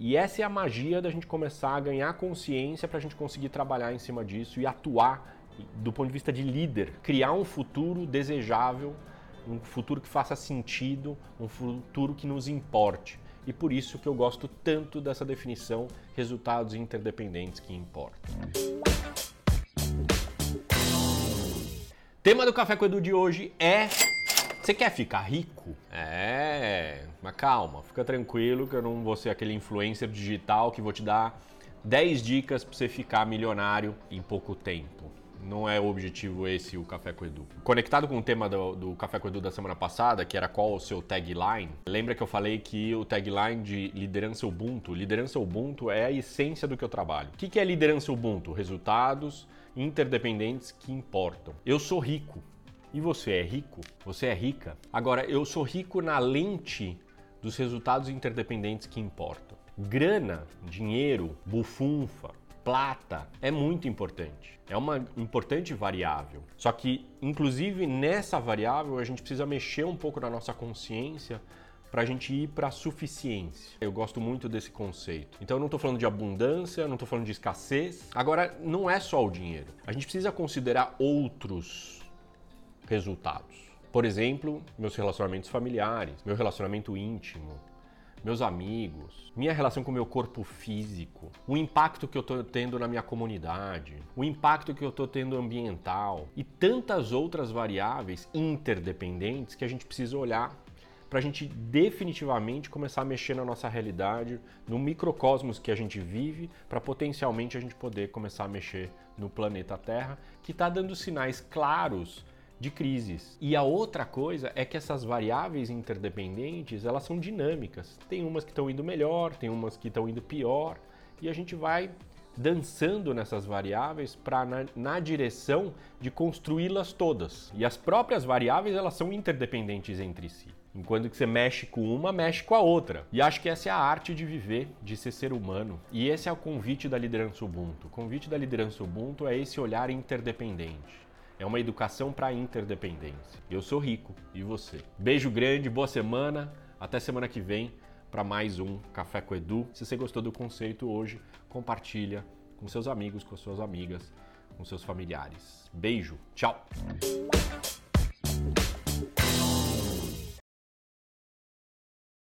E essa é a magia da gente começar a ganhar consciência para a gente conseguir trabalhar em cima disso e atuar do ponto de vista de líder, criar um futuro desejável, um futuro que faça sentido, um futuro que nos importe. E por isso que eu gosto tanto dessa definição resultados interdependentes que importam. Tema do Café com Edu de hoje é você quer ficar rico? É, mas calma, fica tranquilo que eu não vou ser aquele influencer digital que vou te dar 10 dicas para você ficar milionário em pouco tempo. Não é o objetivo esse o Café com Edu. Conectado com o tema do, do, Café com Edu da semana passada, que era qual o seu tagline, lembra que eu falei que o tagline de liderança Ubuntu, liderança Ubuntu é a essência do que eu trabalho. O que é liderança Ubuntu? Resultados interdependentes que importam. Eu sou rico, e você é rico? Você é rica? Agora, eu sou rico na lente dos resultados interdependentes que importam. Grana, dinheiro, bufunfa, plata é muito importante. É uma importante variável. Só que, inclusive nessa variável, a gente precisa mexer um pouco na nossa consciência para a gente ir para a suficiência. Eu gosto muito desse conceito. Então eu não estou falando de abundância, não estou falando de escassez. Agora, não é só o dinheiro. A gente precisa considerar outros resultados. Por exemplo, meus relacionamentos familiares, meu relacionamento íntimo, meus amigos, minha relação com o meu corpo físico, o impacto que eu estou tendo na minha comunidade, o impacto que eu estou tendo ambiental e tantas outras variáveis interdependentes que a gente precisa olhar para a gente definitivamente começar a mexer na nossa realidade, no microcosmos que a gente vive, para potencialmente a gente poder começar a mexer no planeta Terra, que está dando sinais claros de crises. E a outra coisa é que essas variáveis interdependentes, elas são dinâmicas. Tem umas que estão indo melhor, tem umas que estão indo pior, e a gente vai dançando nessas variáveis para na, na, direção de construí-las todas. E as próprias variáveis, elas são interdependentes entre si. Enquanto que você mexe com uma, mexe com a outra. E acho que essa é a arte de viver, de ser ser humano. E esse é o convite da liderança Ubuntu. O convite da liderança Ubuntu é esse olhar interdependente. É uma educação para interdependência. Eu sou rico e você. Beijo grande, boa semana. Até semana que vem para mais um Café com Edu. Se você gostou do conceito hoje, compartilha com seus amigos, com suas amigas, com seus familiares. Beijo, tchau.